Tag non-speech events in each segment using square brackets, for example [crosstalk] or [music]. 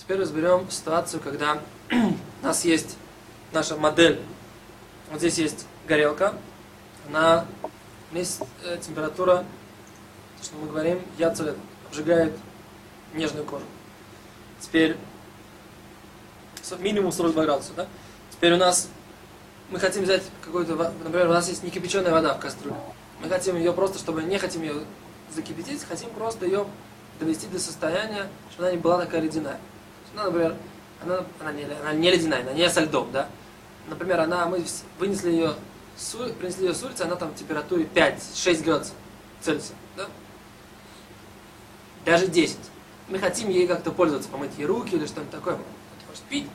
Теперь разберем ситуацию, когда [clears throat] у нас есть наша модель. Вот здесь есть горелка. Она есть э, температура, то, что мы говорим, яцелет, обжигает нежную кожу. Теперь минимум 42 градуса, да? Теперь у нас мы хотим взять какой-то, например, у нас есть некипяченая вода в кастрюле. Мы хотим ее просто, чтобы не хотим ее закипятить, хотим просто ее довести до состояния, чтобы она не была такая ледяная. Она, например, она, она, не, она не ледяная, она не со льдом, да? Например, она, мы вынесли ее, принесли ее с улицы, она там в температуре 5-6 градусов Цельсия, да? Даже 10. Мы хотим ей как-то пользоваться, помыть ей руки или что-нибудь такое. Может пить,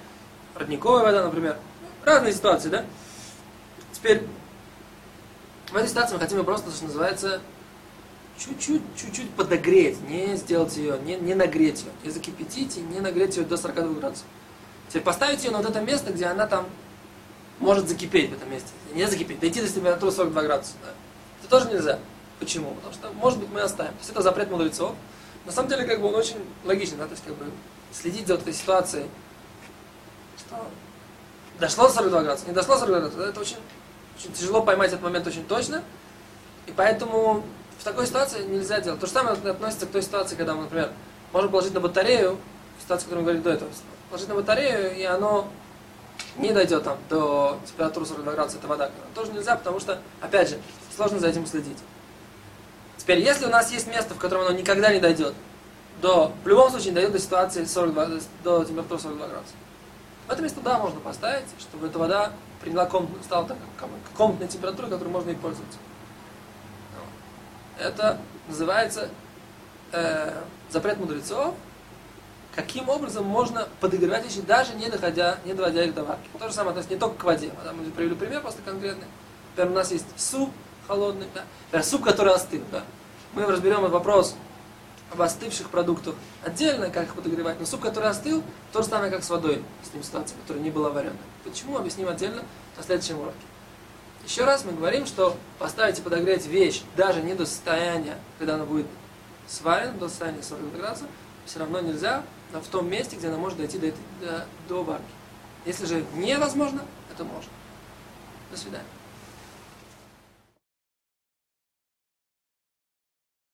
родниковая вода, например. Разные ситуации, да? Теперь, в этой ситуации мы хотим ее просто, что называется, чуть-чуть, чуть-чуть подогреть, не сделать ее, не, не нагреть ее, не закипятить и не нагреть ее до 42 градусов. Теперь поставить ее на вот это место, где она там может закипеть в этом месте. Не закипеть, дойти до температуры 42 градуса. Да. Это тоже нельзя. Почему? Потому что, может быть, мы оставим. То есть это запрет мудрецов. На самом деле, как бы он очень логичный, да, то есть как бы следить за вот этой ситуацией, что дошло до 42 градуса, не дошло до 42 градуса, это очень, очень тяжело поймать этот момент очень точно. И поэтому такой ситуации нельзя делать. То же самое относится к той ситуации, когда например, можем положить на батарею, ситуацию, которую мы говорили до этого, положить на батарею, и оно не дойдет там до температуры 42 градуса, это вода. Тоже нельзя, потому что, опять же, сложно за этим следить. Теперь, если у нас есть место, в котором оно никогда не дойдет, до, в любом случае не дойдет до ситуации 42, до температуры 42 градуса. В это место, да, можно поставить, чтобы эта вода приняла комнатную, стала так, комнатной температурой, которой можно и пользоваться. Это называется э, запрет мудрецов, каким образом можно подогревать вещи, даже не доходя, не доводя их до варки. То же самое относится не только к воде. Мы привели пример просто конкретный. Например, у нас есть суп холодный, да? Например, суп, который остыл. Да? Мы разберем этот вопрос об остывших продуктах отдельно, как их подогревать. Но суп, который остыл, то же самое, как с водой, с ним ситуация, которая не была вареной. Почему? Объясним отдельно на следующем уроке. Еще раз мы говорим, что поставить и подогреть вещь даже не до состояния, когда она будет сварена, до состояния 40 градусов, все равно нельзя но в том месте, где она может дойти до, до, до варки. Если же невозможно, это можно. До свидания.